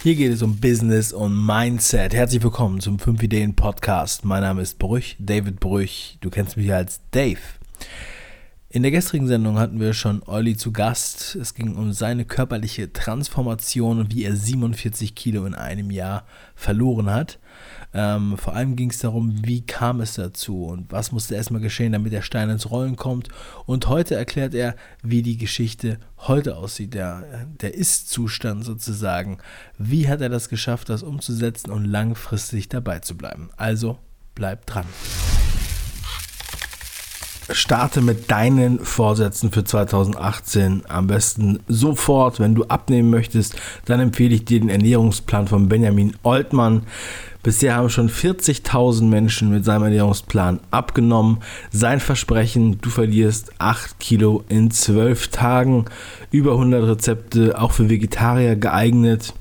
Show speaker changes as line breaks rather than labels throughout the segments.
Hier geht es um Business und Mindset. Herzlich willkommen zum 5 Ideen Podcast. Mein Name ist Brüch, David Brüch. Du kennst mich als Dave. In der gestrigen Sendung hatten wir schon Olli zu Gast. Es ging um seine körperliche Transformation und wie er 47 Kilo in einem Jahr verloren hat. Ähm, vor allem ging es darum, wie kam es dazu und was musste erstmal geschehen, damit der Stein ins Rollen kommt. Und heute erklärt er, wie die Geschichte heute aussieht, der, der Ist-Zustand sozusagen. Wie hat er das geschafft, das umzusetzen und langfristig dabei zu bleiben? Also bleibt dran starte mit deinen Vorsätzen für 2018 am besten sofort. Wenn du abnehmen möchtest, dann empfehle ich dir den Ernährungsplan von Benjamin Oltmann. Bisher haben schon 40.000 Menschen mit seinem Ernährungsplan abgenommen. Sein Versprechen, du verlierst 8 Kilo in 12 Tagen. Über 100 Rezepte, auch für Vegetarier geeignet.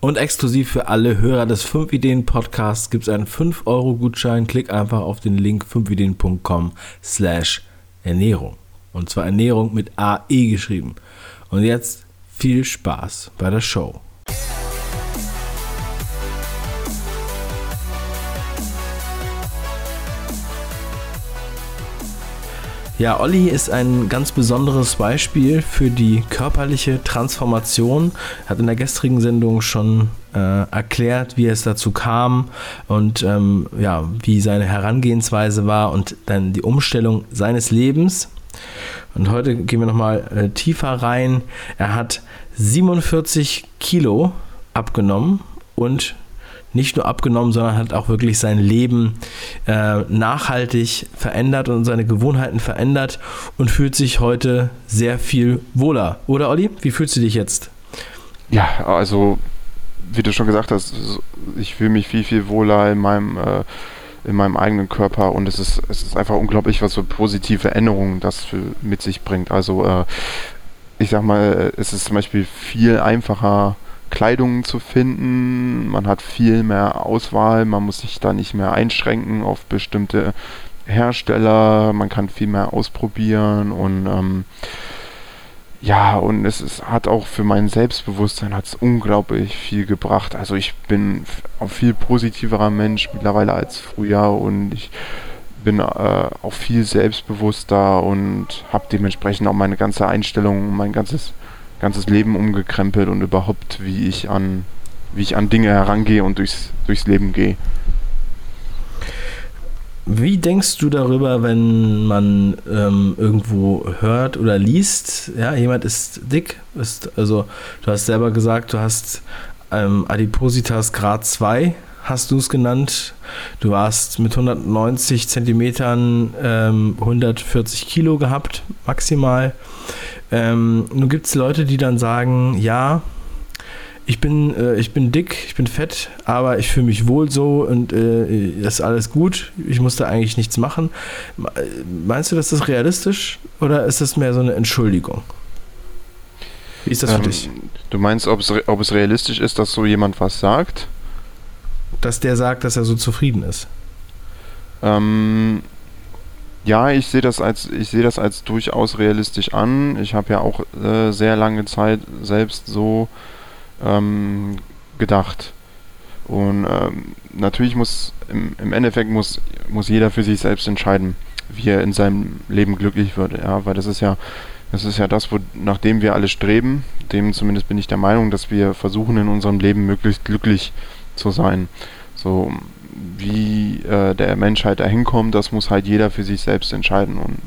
Und exklusiv für alle Hörer des 5 Ideen Podcasts gibt es einen 5-Euro-Gutschein. Klick einfach auf den Link 5ideen.com slash Ernährung. Und zwar Ernährung mit AE geschrieben. Und jetzt viel Spaß bei der Show. Ja, Olli ist ein ganz besonderes Beispiel für die körperliche Transformation. Er hat in der gestrigen Sendung schon äh, erklärt, wie es dazu kam und ähm, ja, wie seine Herangehensweise war und dann die Umstellung seines Lebens. Und heute gehen wir nochmal äh, tiefer rein. Er hat 47 Kilo abgenommen und nicht nur abgenommen, sondern hat auch wirklich sein Leben äh, nachhaltig verändert und seine Gewohnheiten verändert und fühlt sich heute sehr viel wohler. Oder Olli, wie fühlst du dich jetzt?
Ja, also wie du schon gesagt hast, ich fühle mich viel, viel wohler in meinem, äh, in meinem eigenen Körper und es ist, es ist einfach unglaublich, was für positive Änderungen das für, mit sich bringt. Also äh, ich sag mal, es ist zum Beispiel viel einfacher, Kleidung zu finden. Man hat viel mehr Auswahl, man muss sich da nicht mehr einschränken auf bestimmte Hersteller, man kann viel mehr ausprobieren und ähm, ja, und es ist, hat auch für mein Selbstbewusstsein hat's unglaublich viel gebracht. Also ich bin ein viel positiverer Mensch mittlerweile als früher und ich bin äh, auch viel selbstbewusster und habe dementsprechend auch meine ganze Einstellung, mein ganzes ganzes Leben umgekrempelt und überhaupt, wie ich an, wie ich an Dinge herangehe und durchs, durchs Leben gehe.
Wie denkst du darüber, wenn man ähm, irgendwo hört oder liest, ja, jemand ist dick, ist, also du hast selber gesagt, du hast ähm, Adipositas Grad 2, hast du es genannt. Du warst mit 190 Zentimetern ähm, 140 Kilo gehabt, maximal. Ähm, nun gibt es Leute, die dann sagen, ja, ich bin, äh, ich bin dick, ich bin fett, aber ich fühle mich wohl so und äh, das ist alles gut. Ich muss da eigentlich nichts machen. Meinst du, das ist realistisch oder ist das mehr so eine Entschuldigung?
Wie ist das ähm, für dich? Du meinst, ob es, ob es realistisch ist, dass so jemand was sagt?
Dass der sagt, dass er so zufrieden ist.
Ähm, ja, ich sehe das als ich sehe das als durchaus realistisch an. Ich habe ja auch äh, sehr lange Zeit selbst so ähm, gedacht. Und ähm, natürlich muss im, im, Endeffekt muss, muss jeder für sich selbst entscheiden, wie er in seinem Leben glücklich wird. Ja, weil das ist ja das ist ja das, wo, nach dem wir alle streben. Dem zumindest bin ich der Meinung, dass wir versuchen in unserem Leben möglichst glücklich zu sein. So wie äh, der Menschheit dahin kommt, das muss halt jeder für sich selbst entscheiden. Und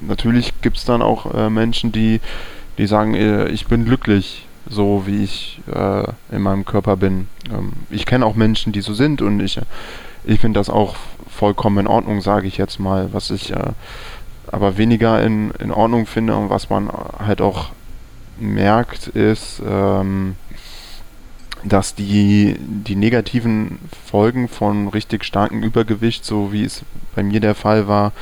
natürlich gibt es dann auch äh, Menschen, die, die sagen, äh, ich bin glücklich, so wie ich äh, in meinem Körper bin. Ähm, ich kenne auch Menschen, die so sind und ich, ich finde das auch vollkommen in Ordnung, sage ich jetzt mal. Was ich äh, aber weniger in, in Ordnung finde und was man halt auch merkt, ist, ähm, dass die, die negativen Folgen von richtig starkem Übergewicht, so wie es bei mir der Fall war,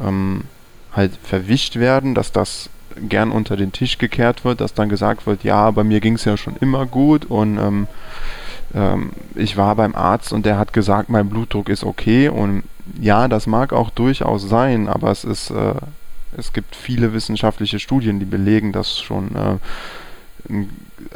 ähm, halt verwischt werden, dass das gern unter den Tisch gekehrt wird, dass dann gesagt wird, ja, bei mir ging es ja schon immer gut und ähm, ähm, ich war beim Arzt und der hat gesagt, mein Blutdruck ist okay und ja, das mag auch durchaus sein, aber es ist, äh, es gibt viele wissenschaftliche Studien, die belegen, dass schon äh,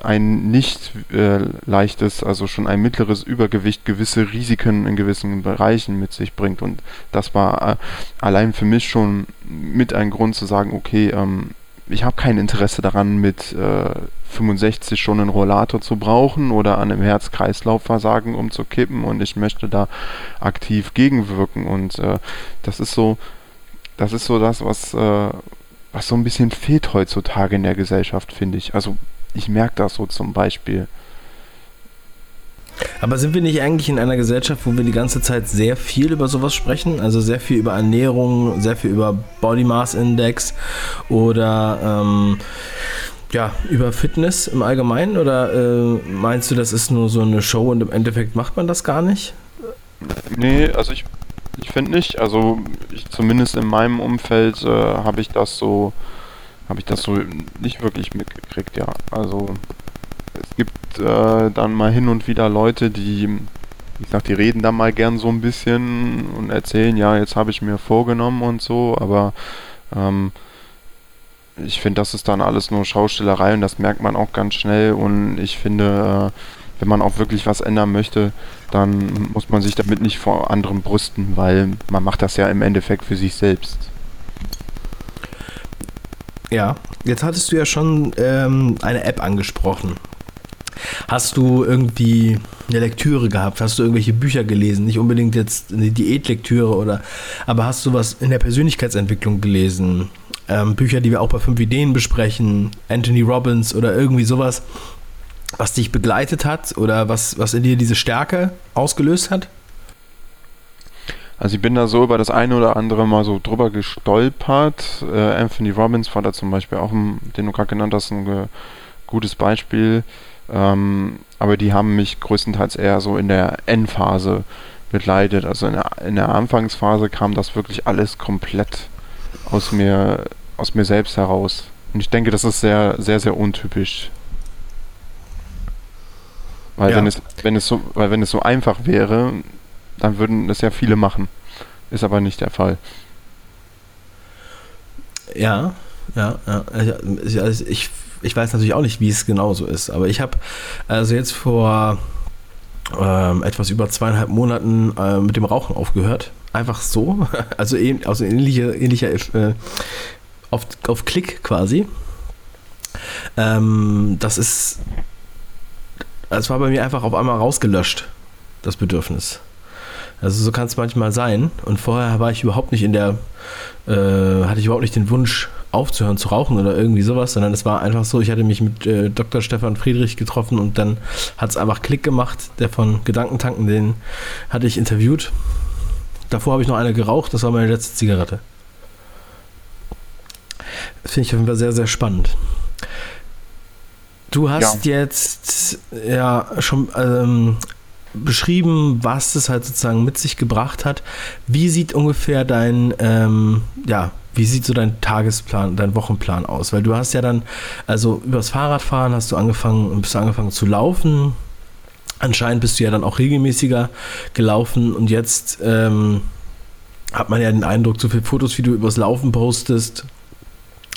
ein nicht äh, leichtes, also schon ein mittleres Übergewicht gewisse Risiken in gewissen Bereichen mit sich bringt. Und das war äh, allein für mich schon mit ein Grund zu sagen, okay, ähm, ich habe kein Interesse daran, mit äh, 65 schon einen Rollator zu brauchen oder an einem Herz-Kreislauf-Versagen umzukippen und ich möchte da aktiv gegenwirken. Und äh, das ist so, das ist so das, was, äh, was so ein bisschen fehlt heutzutage in der Gesellschaft, finde ich. Also ich merke das so zum Beispiel.
Aber sind wir nicht eigentlich in einer Gesellschaft, wo wir die ganze Zeit sehr viel über sowas sprechen? Also sehr viel über Ernährung, sehr viel über Body Mass Index oder ähm, ja, über Fitness im Allgemeinen? Oder äh, meinst du, das ist nur so eine Show und im Endeffekt macht man das gar nicht?
Nee, also ich, ich finde nicht. Also ich, zumindest in meinem Umfeld äh, habe ich das so habe ich das so nicht wirklich mitgekriegt, ja. Also es gibt äh, dann mal hin und wieder Leute, die, ich sag, die reden dann mal gern so ein bisschen und erzählen, ja, jetzt habe ich mir vorgenommen und so, aber ähm, ich finde, das ist dann alles nur Schaustellerei und das merkt man auch ganz schnell und ich finde, äh, wenn man auch wirklich was ändern möchte, dann muss man sich damit nicht vor anderen brüsten, weil man macht das ja im Endeffekt für sich selbst.
Ja, jetzt hattest du ja schon ähm, eine App angesprochen. Hast du irgendwie eine Lektüre gehabt? Hast du irgendwelche Bücher gelesen? Nicht unbedingt jetzt eine Diätlektüre oder, aber hast du was in der Persönlichkeitsentwicklung gelesen? Ähm, Bücher, die wir auch bei fünf Ideen besprechen, Anthony Robbins oder irgendwie sowas, was dich begleitet hat oder was, was in dir diese Stärke ausgelöst hat?
Also ich bin da so über das eine oder andere mal so drüber gestolpert. Äh, Anthony Robbins war da zum Beispiel auch, ein, den du gerade genannt hast, ein äh, gutes Beispiel. Ähm, aber die haben mich größtenteils eher so in der Endphase begleitet. Also in der, in der Anfangsphase kam das wirklich alles komplett aus mir, aus mir selbst heraus. Und ich denke, das ist sehr, sehr, sehr untypisch. Weil ja. wenn es, wenn es so, weil wenn es so einfach wäre, dann würden das ja viele machen. Ist aber nicht der Fall.
Ja, ja, ja. Also ich, ich weiß natürlich auch nicht, wie es genau so ist, aber ich habe also jetzt vor ähm, etwas über zweieinhalb Monaten äh, mit dem Rauchen aufgehört. Einfach so. Also, eben, also ähnliche, ähnlicher äh, auf, auf Klick quasi. Ähm, das ist. Es war bei mir einfach auf einmal rausgelöscht, das Bedürfnis. Also so kann es manchmal sein. Und vorher war ich überhaupt nicht in der, äh, hatte ich überhaupt nicht den Wunsch aufzuhören zu rauchen oder irgendwie sowas, sondern es war einfach so, ich hatte mich mit äh, Dr. Stefan Friedrich getroffen und dann hat es einfach Klick gemacht, der von Gedankentanken, den hatte ich interviewt. Davor habe ich noch eine geraucht, das war meine letzte Zigarette. Das finde ich auf jeden Fall sehr, sehr spannend. Du hast ja. jetzt ja schon ähm, beschrieben, was es halt sozusagen mit sich gebracht hat. Wie sieht ungefähr dein, ähm, ja, wie sieht so dein Tagesplan, dein Wochenplan aus? Weil du hast ja dann, also übers Fahrradfahren hast du angefangen, bist du angefangen zu laufen. Anscheinend bist du ja dann auch regelmäßiger gelaufen und jetzt ähm, hat man ja den Eindruck, so viele Fotos, wie du übers Laufen postest,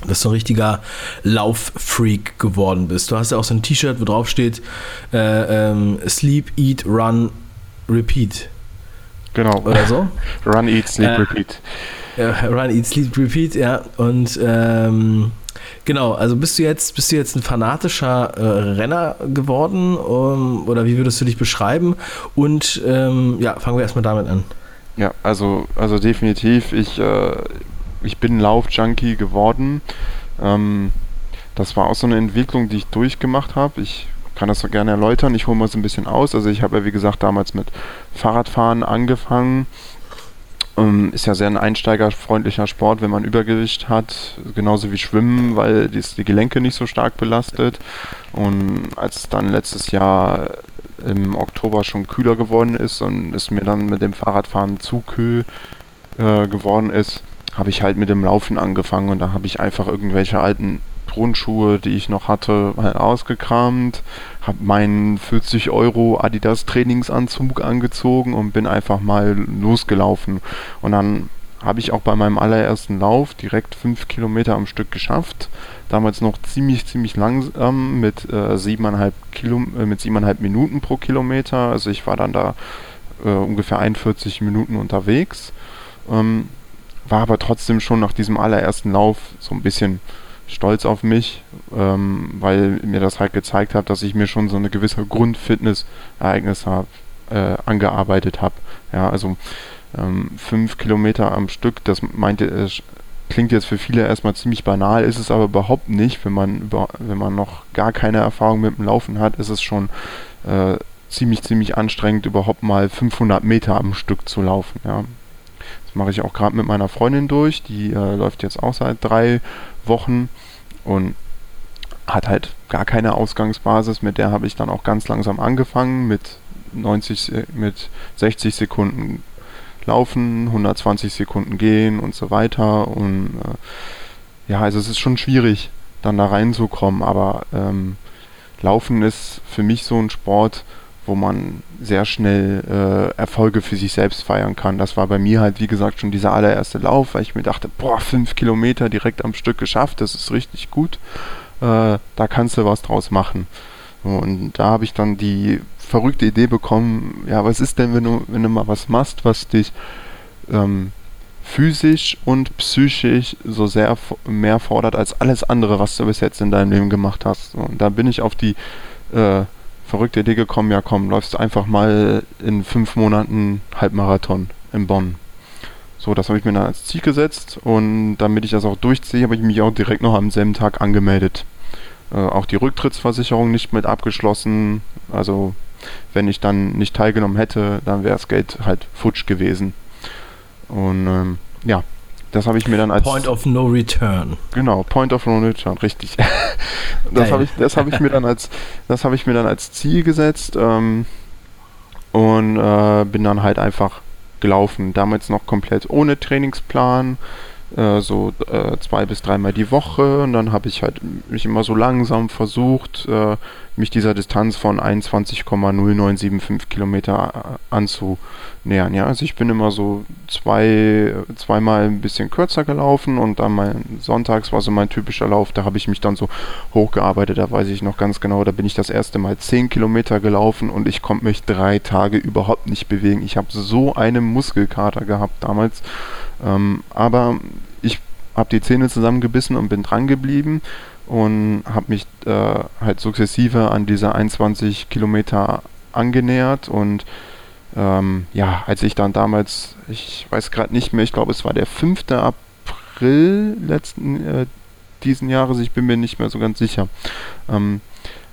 dass du ein richtiger Lauffreak geworden bist. Du hast ja auch so ein T-Shirt, wo drauf steht äh, ähm, Sleep, Eat, Run, Repeat.
Genau.
Oder so.
Run, Eat, Sleep,
äh,
Repeat.
Äh, run, Eat, Sleep, Repeat, ja. Und ähm, genau, also bist du jetzt, bist du jetzt ein fanatischer äh, Renner geworden? Um, oder wie würdest du dich beschreiben? Und ähm, ja, fangen wir erstmal damit an.
Ja, also, also definitiv. Ich äh, ich bin Laufjunkie geworden. Ähm, das war auch so eine Entwicklung, die ich durchgemacht habe. Ich kann das so gerne erläutern. Ich hole mal so ein bisschen aus. Also ich habe ja wie gesagt damals mit Fahrradfahren angefangen. Ähm, ist ja sehr ein einsteigerfreundlicher Sport, wenn man Übergewicht hat, genauso wie Schwimmen, weil dies die Gelenke nicht so stark belastet. Und als dann letztes Jahr im Oktober schon kühler geworden ist und es mir dann mit dem Fahrradfahren zu kühl äh, geworden ist, habe ich halt mit dem Laufen angefangen und da habe ich einfach irgendwelche alten Turnschuhe, die ich noch hatte, halt ausgekramt, habe meinen 40 Euro Adidas Trainingsanzug angezogen und bin einfach mal losgelaufen. Und dann habe ich auch bei meinem allerersten Lauf direkt fünf Kilometer am Stück geschafft. Damals noch ziemlich, ziemlich langsam mit äh, siebeneinhalb Kilo, äh, Minuten pro Kilometer. Also ich war dann da äh, ungefähr 41 Minuten unterwegs. Ähm, war aber trotzdem schon nach diesem allerersten Lauf so ein bisschen stolz auf mich, ähm, weil mir das halt gezeigt hat, dass ich mir schon so eine gewisse Grundfitness-Ereignis äh, angearbeitet habe. Ja, also ähm, fünf Kilometer am Stück, das meinte, äh, klingt jetzt für viele erstmal ziemlich banal, ist es aber überhaupt nicht. Wenn man, über, wenn man noch gar keine Erfahrung mit dem Laufen hat, ist es schon äh, ziemlich, ziemlich anstrengend, überhaupt mal 500 Meter am Stück zu laufen. Ja. Das mache ich auch gerade mit meiner Freundin durch, die äh, läuft jetzt auch seit drei Wochen und hat halt gar keine Ausgangsbasis. Mit der habe ich dann auch ganz langsam angefangen mit 90, mit 60 Sekunden laufen, 120 Sekunden gehen und so weiter. Und äh, ja, also es ist schon schwierig, dann da reinzukommen, aber ähm, Laufen ist für mich so ein Sport, wo man sehr schnell äh, Erfolge für sich selbst feiern kann. Das war bei mir halt, wie gesagt, schon dieser allererste Lauf, weil ich mir dachte, boah, fünf Kilometer direkt am Stück geschafft, das ist richtig gut. Äh, da kannst du was draus machen. Und da habe ich dann die verrückte Idee bekommen, ja, was ist denn, wenn du, wenn du mal was machst, was dich ähm, physisch und psychisch so sehr mehr fordert als alles andere, was du bis jetzt in deinem Leben gemacht hast. Und da bin ich auf die äh, verrückte Idee gekommen, ja komm, läufst einfach mal in fünf Monaten Halbmarathon in Bonn. So, das habe ich mir dann als Ziel gesetzt und damit ich das auch durchziehe, habe ich mich auch direkt noch am selben Tag angemeldet. Äh, auch die Rücktrittsversicherung nicht mit abgeschlossen. Also wenn ich dann nicht teilgenommen hätte, dann wäre das Geld halt futsch gewesen. Und ähm, ja, das habe ich mir dann als
Point of No Return.
Genau, Point of No Return, richtig. das habe ich, das habe ich mir dann als, das habe ich mir dann als Ziel gesetzt ähm, und äh, bin dann halt einfach gelaufen. Damals noch komplett ohne Trainingsplan äh, so äh, zwei bis dreimal die Woche und dann habe ich halt mich immer so langsam versucht, äh, mich dieser Distanz von 21,0975 Kilometer äh, anzunähern. Ja, also ich bin immer so zwei, zweimal ein bisschen kürzer gelaufen und dann mein Sonntags war so mein typischer Lauf, da habe ich mich dann so hochgearbeitet, da weiß ich noch ganz genau, da bin ich das erste Mal 10 Kilometer gelaufen und ich konnte mich drei Tage überhaupt nicht bewegen. Ich habe so einen Muskelkater gehabt damals. Ähm, aber ich habe die Zähne zusammengebissen und bin dran geblieben und habe mich äh, halt sukzessive an diese 21 Kilometer angenähert und ähm, ja, als ich dann damals, ich weiß gerade nicht mehr, ich glaube es war der 5. April letzten äh, diesen Jahres, ich bin mir nicht mehr so ganz sicher. Ähm,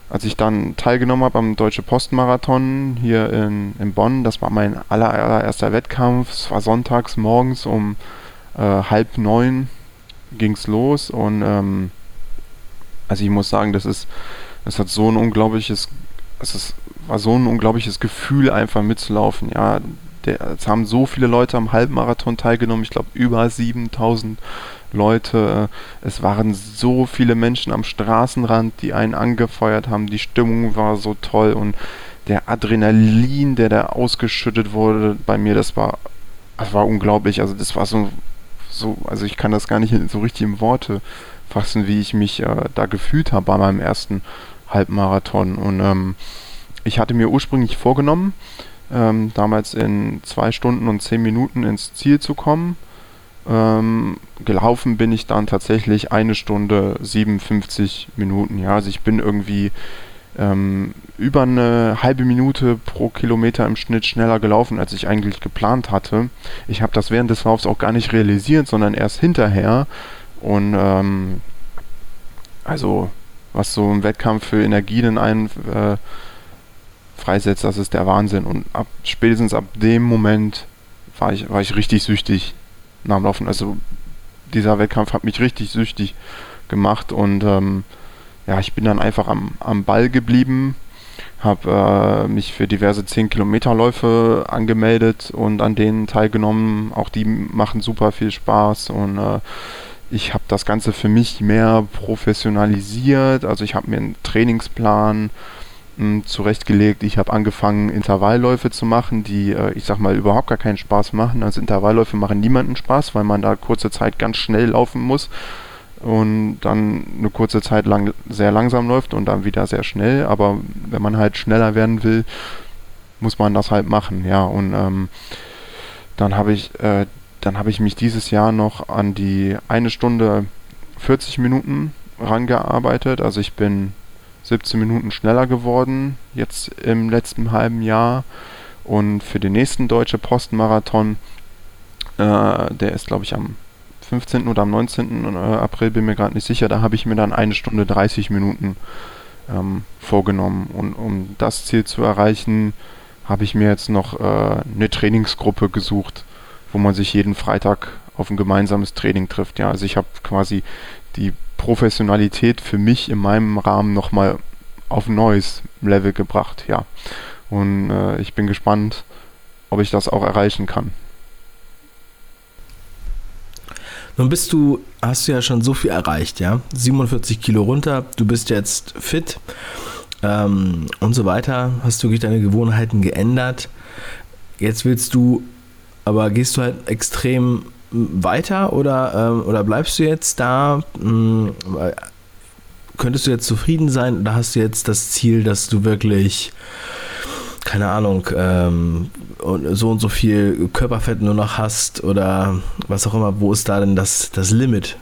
als ich dann teilgenommen habe am Deutsche Postmarathon hier in, in Bonn, das war mein aller, allererster Wettkampf. Es war sonntags morgens um äh, halb neun ging es los und ähm, also ich muss sagen, das ist, das hat so ein unglaubliches, es ist, war so ein unglaubliches Gefühl einfach mitzulaufen. Ja, der, es haben so viele Leute am Halbmarathon teilgenommen, ich glaube über 7000 Leute. Es waren so viele Menschen am Straßenrand, die einen angefeuert haben. Die Stimmung war so toll und der Adrenalin, der da ausgeschüttet wurde bei mir, das war, das war unglaublich. Also das war so, so, also ich kann das gar nicht so richtig in Worte fassen, wie ich mich äh, da gefühlt habe bei meinem ersten Halbmarathon. Und ähm, ich hatte mir ursprünglich vorgenommen, ähm, damals in zwei Stunden und zehn Minuten ins Ziel zu kommen. Ähm, gelaufen bin ich dann tatsächlich eine Stunde 57 Minuten. Ja, also ich bin irgendwie ähm, über eine halbe Minute pro Kilometer im Schnitt schneller gelaufen, als ich eigentlich geplant hatte. Ich habe das während des Laufs auch gar nicht realisiert, sondern erst hinterher. Und ähm, also was so ein Wettkampf für Energie in einen äh, freisetzt, das ist der Wahnsinn. Und ab spätestens ab dem Moment war ich, war ich richtig süchtig dem Laufen. Also dieser Wettkampf hat mich richtig süchtig gemacht und ähm, ja, ich bin dann einfach am, am Ball geblieben, habe äh, mich für diverse 10 Kilometer Läufe angemeldet und an denen teilgenommen. Auch die machen super viel Spaß und äh, ich habe das Ganze für mich mehr professionalisiert. Also ich habe mir einen Trainingsplan zurechtgelegt. Ich habe angefangen, Intervallläufe zu machen, die, äh, ich sag mal, überhaupt gar keinen Spaß machen. Also Intervallläufe machen niemanden Spaß, weil man da kurze Zeit ganz schnell laufen muss und dann eine kurze Zeit lang sehr langsam läuft und dann wieder sehr schnell. Aber wenn man halt schneller werden will, muss man das halt machen, ja. Und ähm, dann habe ich, äh, dann habe ich mich dieses Jahr noch an die eine Stunde 40 Minuten rangearbeitet. Also ich bin 17 Minuten schneller geworden jetzt im letzten halben Jahr. Und für den nächsten Deutsche Postmarathon, äh, der ist glaube ich am 15. oder am 19. Äh, April, bin mir gerade nicht sicher, da habe ich mir dann eine Stunde 30 Minuten ähm, vorgenommen. Und um das Ziel zu erreichen, habe ich mir jetzt noch äh, eine Trainingsgruppe gesucht, wo man sich jeden Freitag auf ein gemeinsames Training trifft. Ja, also ich habe quasi die Professionalität für mich in meinem Rahmen nochmal auf ein neues Level gebracht, ja. Und äh, ich bin gespannt, ob ich das auch erreichen kann.
Nun bist du, hast du ja schon so viel erreicht, ja. 47 Kilo runter, du bist jetzt fit ähm, und so weiter. Hast du deine Gewohnheiten geändert. Jetzt willst du, aber gehst du halt extrem weiter oder, ähm, oder bleibst du jetzt da? Hm, könntest du jetzt zufrieden sein oder hast du jetzt das Ziel, dass du wirklich, keine Ahnung, ähm, so und so viel Körperfett nur noch hast oder was auch immer? Wo ist da denn das, das Limit?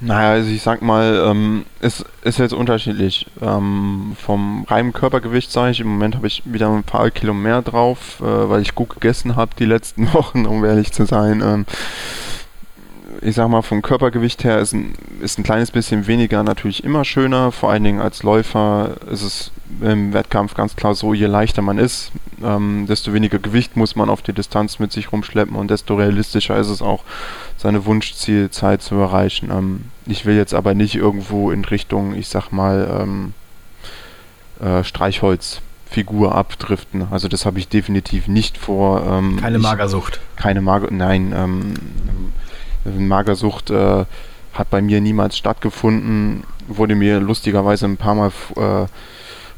Naja, also ich sag mal, ähm, es ist jetzt unterschiedlich. Ähm, vom reinen Körpergewicht sage ich, im Moment habe ich wieder ein paar Kilo mehr drauf, äh, weil ich gut gegessen habe die letzten Wochen, um ehrlich zu sein. Ähm, ich sag mal, vom Körpergewicht her ist ein, ist ein kleines bisschen weniger natürlich immer schöner. Vor allen Dingen als Läufer ist es im Wettkampf ganz klar so, je leichter man ist, ähm, desto weniger Gewicht muss man auf die Distanz mit sich rumschleppen und desto realistischer ist es auch, seine Wunschzielzeit zu erreichen. Ähm, ich will jetzt aber nicht irgendwo in Richtung, ich sag mal, ähm, äh, Streichholzfigur abdriften. Also das habe ich definitiv nicht vor.
Ähm, keine Magersucht.
Ich, keine Mager, nein. Ähm, Magersucht äh, hat bei mir niemals stattgefunden. Wurde mir lustigerweise ein paar Mal äh,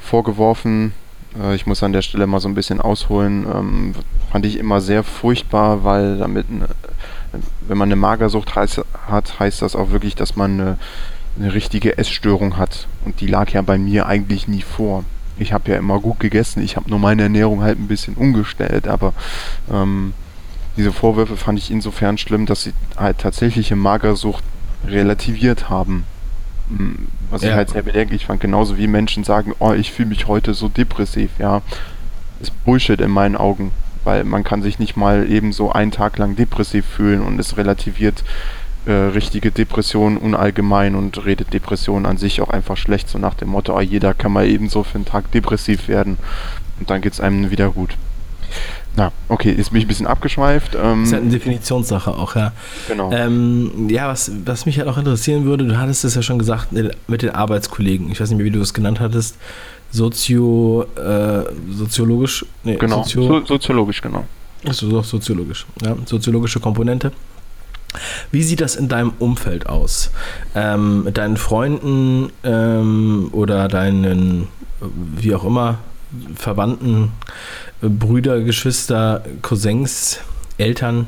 vorgeworfen. Äh, ich muss an der Stelle mal so ein bisschen ausholen. Ähm, fand ich immer sehr furchtbar, weil damit, eine, wenn man eine Magersucht hat, heißt das auch wirklich, dass man eine, eine richtige Essstörung hat. Und die lag ja bei mir eigentlich nie vor ich habe ja immer gut gegessen, ich habe nur meine Ernährung halt ein bisschen umgestellt, aber ähm, diese Vorwürfe fand ich insofern schlimm, dass sie halt tatsächliche Magersucht relativiert haben. Hm, was ja. ich halt sehr bedenklich fand, genauso wie Menschen sagen, oh, ich fühle mich heute so depressiv, ja. Ist Bullshit in meinen Augen, weil man kann sich nicht mal eben so einen Tag lang depressiv fühlen und es relativiert äh, richtige Depressionen unallgemein und redet Depressionen an sich auch einfach schlecht, so nach dem Motto, oh, jeder kann mal eben so für einen Tag depressiv werden und dann geht es einem wieder gut. Na, okay, ist mich ein bisschen abgeschweift.
Ähm, ist halt eine Definitionssache auch, ja. Genau. Ähm, ja, was, was mich halt auch interessieren würde, du hattest es ja schon gesagt mit den Arbeitskollegen. Ich weiß nicht mehr, wie du es genannt hattest. Sozio, äh, soziologisch,
nee, genau, Sozio so, soziologisch, genau.
Achso, doch soziologisch, ja, soziologische Komponente. Wie sieht das in deinem Umfeld aus? Ähm, mit deinen Freunden ähm, oder deinen, wie auch immer, Verwandten, Brüder, Geschwister, Cousins, Eltern,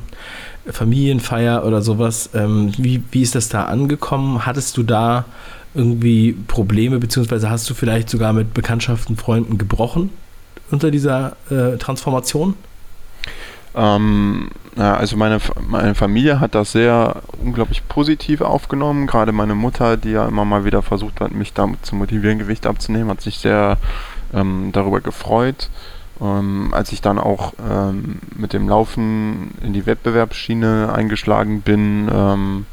Familienfeier oder sowas. Ähm, wie, wie ist das da angekommen? Hattest du da irgendwie Probleme, beziehungsweise hast du vielleicht sogar mit Bekanntschaften, Freunden gebrochen unter dieser äh, Transformation?
Ähm, ja, also meine, meine Familie hat das sehr unglaublich positiv aufgenommen. Gerade meine Mutter, die ja immer mal wieder versucht hat, mich damit zu motivieren, Gewicht abzunehmen, hat sich sehr ähm, darüber gefreut. Ähm, als ich dann auch ähm, mit dem Laufen in die Wettbewerbsschiene eingeschlagen bin, ähm,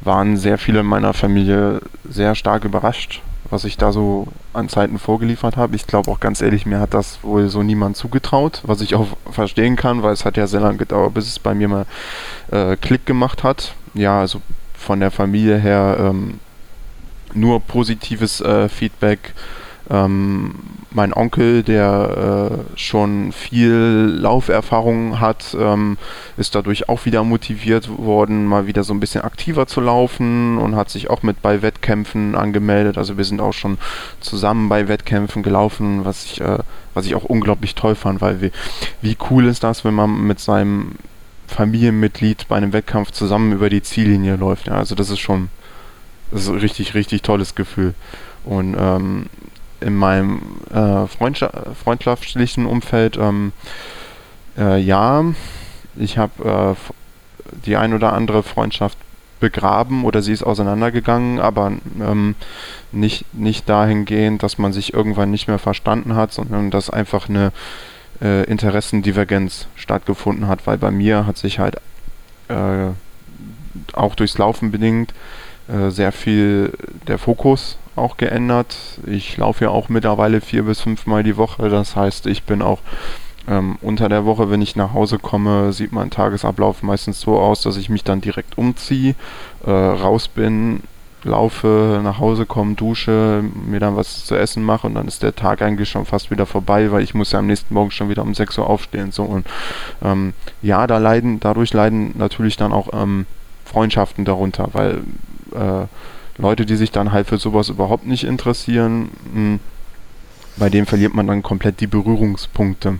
waren sehr viele in meiner Familie sehr stark überrascht, was ich da so an Zeiten vorgeliefert habe. Ich glaube auch ganz ehrlich, mir hat das wohl so niemand zugetraut, was ich auch verstehen kann, weil es hat ja sehr lange gedauert, bis es bei mir mal äh, Klick gemacht hat. Ja, also von der Familie her ähm, nur positives äh, Feedback Ähm, mein Onkel, der äh, schon viel Lauferfahrung hat, ähm, ist dadurch auch wieder motiviert worden, mal wieder so ein bisschen aktiver zu laufen und hat sich auch mit bei Wettkämpfen angemeldet. Also wir sind auch schon zusammen bei Wettkämpfen gelaufen, was ich, äh, was ich auch unglaublich toll fand, weil wie, wie cool ist das, wenn man mit seinem Familienmitglied bei einem Wettkampf zusammen über die Ziellinie läuft. Ja, also das ist schon das ist ein richtig, richtig tolles Gefühl. Und ähm, in meinem äh, freundschaftlichen Umfeld, ähm, äh, ja, ich habe äh, die ein oder andere Freundschaft begraben oder sie ist auseinandergegangen, aber ähm, nicht, nicht dahingehend, dass man sich irgendwann nicht mehr verstanden hat, sondern dass einfach eine äh, Interessendivergenz stattgefunden hat, weil bei mir hat sich halt äh, auch durchs Laufen bedingt äh, sehr viel der Fokus auch geändert. Ich laufe ja auch mittlerweile vier bis fünfmal die Woche. Das heißt, ich bin auch ähm, unter der Woche, wenn ich nach Hause komme, sieht mein Tagesablauf meistens so aus, dass ich mich dann direkt umziehe, äh, raus bin, laufe, nach Hause komme, dusche, mir dann was zu essen mache und dann ist der Tag eigentlich schon fast wieder vorbei, weil ich muss ja am nächsten Morgen schon wieder um 6 Uhr aufstehen. So und ähm, ja, da leiden, dadurch leiden natürlich dann auch ähm, Freundschaften darunter, weil äh, Leute, die sich dann halt für sowas überhaupt nicht interessieren, hm, bei denen verliert man dann komplett die Berührungspunkte.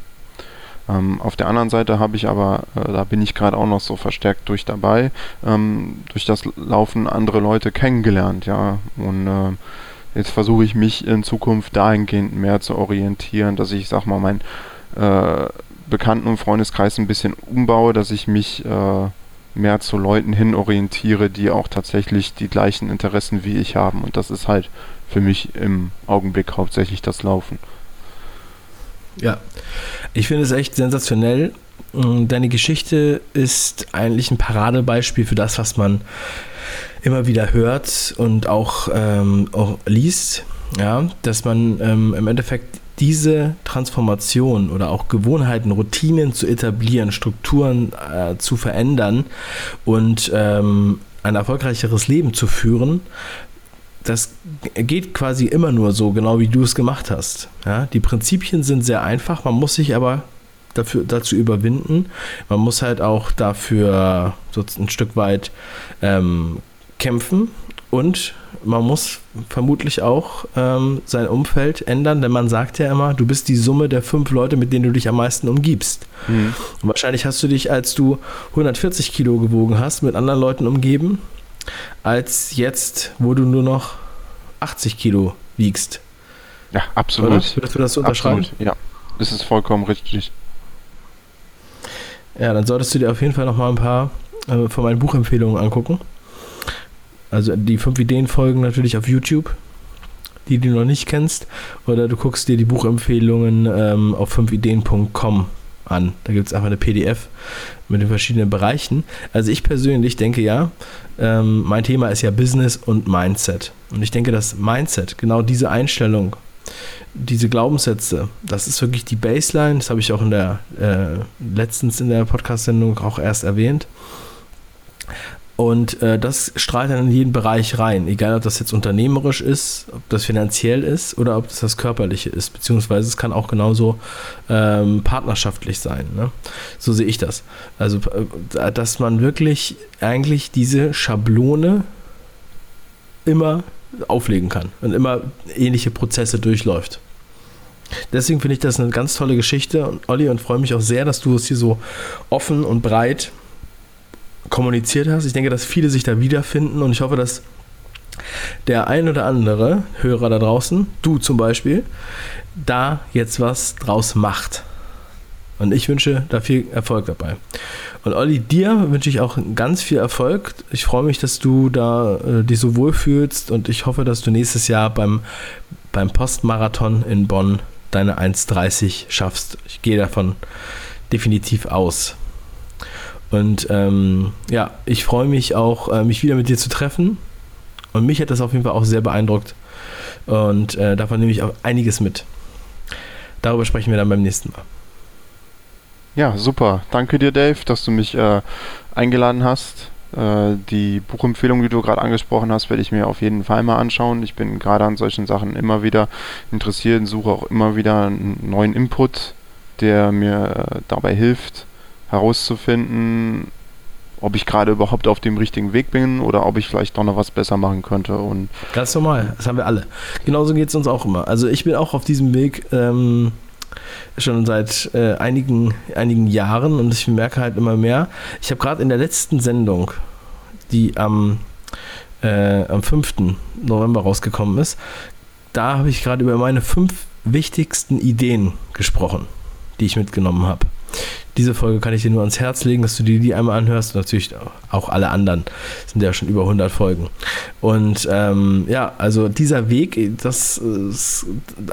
Ähm, auf der anderen Seite habe ich aber, äh, da bin ich gerade auch noch so verstärkt durch dabei, ähm, durch das Laufen andere Leute kennengelernt, ja. Und äh, jetzt versuche ich mich in Zukunft dahingehend mehr zu orientieren, dass ich, sag mal, meinen äh, Bekannten- und Freundeskreis ein bisschen umbaue, dass ich mich äh, mehr zu Leuten hin orientiere, die auch tatsächlich die gleichen Interessen wie ich haben. Und das ist halt für mich im Augenblick hauptsächlich das Laufen.
Ja, ich finde es echt sensationell. Mm, deine Geschichte ist eigentlich ein Paradebeispiel für das, was man immer wieder hört und auch, ähm, auch liest. Ja, dass man ähm, im Endeffekt diese Transformation oder auch Gewohnheiten, Routinen zu etablieren, Strukturen äh, zu verändern und ähm, ein erfolgreicheres Leben zu führen, das geht quasi immer nur so, genau wie du es gemacht hast. Ja, die Prinzipien sind sehr einfach, man muss sich aber dafür, dazu überwinden. Man muss halt auch dafür so ein Stück weit ähm, kämpfen und man muss vermutlich auch ähm, sein Umfeld ändern, denn man sagt ja immer, du bist die Summe der fünf Leute, mit denen du dich am meisten umgibst. Mhm. Und wahrscheinlich hast du dich, als du 140 Kilo gewogen hast, mit anderen Leuten umgeben, als jetzt, wo du nur noch 80 Kilo wiegst.
Ja, absolut. Oder?
Würdest du das unterschreiben?
Absolut, ja. Das ist vollkommen richtig.
Ja, dann solltest du dir auf jeden Fall noch mal ein paar äh, von meinen Buchempfehlungen angucken. Also die fünf Ideen folgen natürlich auf YouTube, die du noch nicht kennst. Oder du guckst dir die Buchempfehlungen ähm, auf 5ideen.com an. Da gibt es einfach eine PDF mit den verschiedenen Bereichen. Also ich persönlich denke ja, ähm, mein Thema ist ja Business und Mindset. Und ich denke, dass Mindset, genau diese Einstellung, diese Glaubenssätze, das ist wirklich die Baseline. Das habe ich auch in der äh, letztens in der Podcast-Sendung auch erst erwähnt. Und äh, das strahlt dann in jeden Bereich rein, egal ob das jetzt unternehmerisch ist, ob das finanziell ist oder ob das das körperliche ist, beziehungsweise es kann auch genauso ähm, partnerschaftlich sein. Ne? So sehe ich das. Also, äh, dass man wirklich eigentlich diese Schablone immer auflegen kann und immer ähnliche Prozesse durchläuft. Deswegen finde ich das eine ganz tolle Geschichte, Olli, und freue mich auch sehr, dass du es hier so offen und breit kommuniziert hast. Ich denke, dass viele sich da wiederfinden und ich hoffe, dass der ein oder andere Hörer da draußen, du zum Beispiel, da jetzt was draus macht. Und ich wünsche da viel Erfolg dabei. Und Olli, dir wünsche ich auch ganz viel Erfolg. Ich freue mich, dass du da äh, dich so wohlfühlst und ich hoffe, dass du nächstes Jahr beim, beim Postmarathon in Bonn deine 1,30 schaffst. Ich gehe davon definitiv aus. Und ähm, ja, ich freue mich auch, äh, mich wieder mit dir zu treffen. Und mich hat das auf jeden Fall auch sehr beeindruckt. Und äh, davon nehme ich auch einiges mit. Darüber sprechen wir dann beim nächsten Mal.
Ja, super. Danke dir, Dave, dass du mich äh, eingeladen hast. Äh, die Buchempfehlung, die du gerade angesprochen hast, werde ich mir auf jeden Fall mal anschauen. Ich bin gerade an solchen Sachen immer wieder interessiert und suche auch immer wieder einen neuen Input, der mir äh, dabei hilft, herauszufinden, ob ich gerade überhaupt auf dem richtigen Weg bin oder ob ich vielleicht doch noch was besser machen könnte. Und
Ganz normal, das haben wir alle. Genauso geht es uns auch immer. Also ich bin auch auf diesem Weg ähm, schon seit äh, einigen, einigen Jahren und ich merke halt immer mehr. Ich habe gerade in der letzten Sendung, die am, äh, am 5. November rausgekommen ist, da habe ich gerade über meine fünf wichtigsten Ideen gesprochen, die ich mitgenommen habe. Diese Folge kann ich dir nur ans Herz legen, dass du dir die einmal anhörst. Und natürlich auch alle anderen. Das sind ja schon über 100 Folgen. Und ähm, ja, also dieser Weg, das, ist,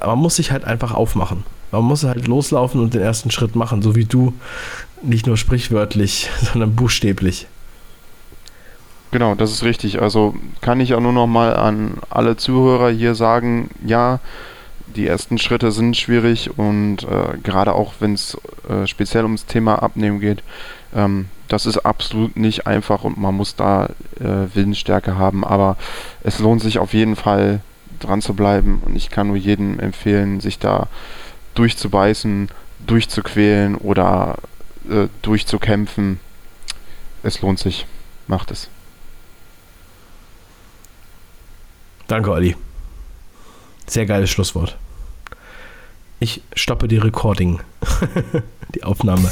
man muss sich halt einfach aufmachen. Man muss halt loslaufen und den ersten Schritt machen, so wie du. Nicht nur sprichwörtlich, sondern buchstäblich.
Genau, das ist richtig. Also kann ich auch nur noch mal an alle Zuhörer hier sagen, ja, die ersten Schritte sind schwierig und äh, gerade auch wenn es äh, speziell ums Thema Abnehmen geht, ähm, das ist absolut nicht einfach und man muss da äh, Willensstärke haben, aber es lohnt sich auf jeden Fall dran zu bleiben und ich kann nur jedem empfehlen, sich da durchzubeißen, durchzuquälen oder äh, durchzukämpfen. Es lohnt sich. Macht es.
Danke, Olli. Sehr geiles Schlusswort. Ich stoppe die Recording, die Aufnahme.